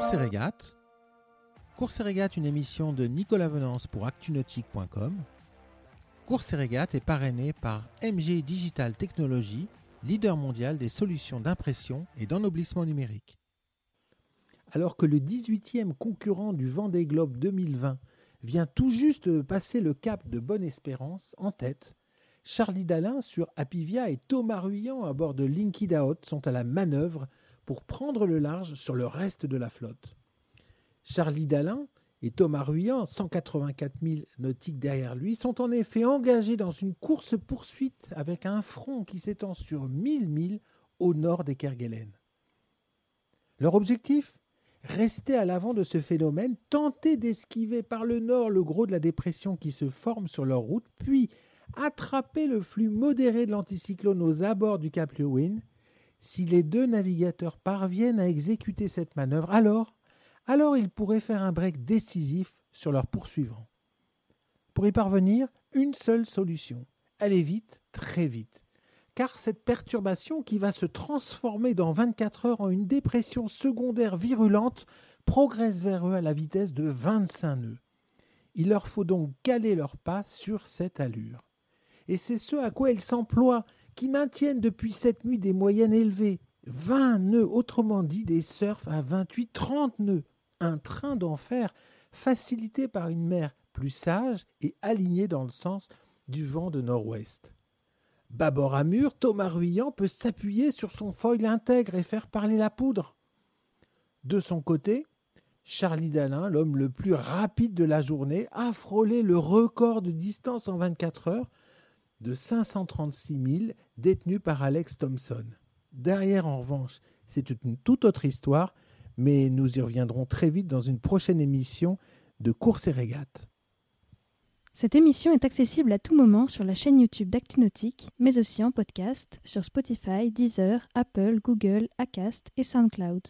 Course et régate. Course régate, une émission de Nicolas Venance pour actunautique.com. Course et régate est parrainé par MG Digital Technology, leader mondial des solutions d'impression et d'ennoblissement numérique. Alors que le 18e concurrent du Vendée Globe 2020 vient tout juste de passer le cap de Bonne-Espérance en tête, Charlie Dalin sur Apivia et Thomas Ruyant à bord de Linkid Out sont à la manœuvre pour prendre le large sur le reste de la flotte. Charlie Dalin et Thomas Ruyant, 184 000 nautiques derrière lui, sont en effet engagés dans une course-poursuite avec un front qui s'étend sur 1000 milles au nord des Kerguelen. Leur objectif? Rester à l'avant de ce phénomène, tenter d'esquiver par le nord le gros de la dépression qui se forme sur leur route, puis attraper le flux modéré de l'anticyclone aux abords du Cap Lewin. Si les deux navigateurs parviennent à exécuter cette manœuvre, alors, alors ils pourraient faire un break décisif sur leurs poursuivants. Pour y parvenir, une seule solution aller vite, très vite. Car cette perturbation qui va se transformer dans 24 heures en une dépression secondaire virulente progresse vers eux à la vitesse de 25 nœuds. Il leur faut donc caler leurs pas sur cette allure et c'est ce à quoi elles s'emploient, qui maintiennent depuis cette nuit des moyennes élevées, 20 nœuds, autrement dit des surfs à 28-30 nœuds, un train d'enfer facilité par une mer plus sage et alignée dans le sens du vent de nord-ouest. Bâbord à mur, Thomas Ruyant peut s'appuyer sur son foil intègre et faire parler la poudre. De son côté, Charlie Dalin, l'homme le plus rapide de la journée, a frôlé le record de distance en 24 heures de 536 000 détenus par Alex Thompson. Derrière, en revanche, c'est une toute autre histoire, mais nous y reviendrons très vite dans une prochaine émission de Course et Régate. Cette émission est accessible à tout moment sur la chaîne YouTube d'ActuNautique, mais aussi en podcast sur Spotify, Deezer, Apple, Google, Acast et SoundCloud.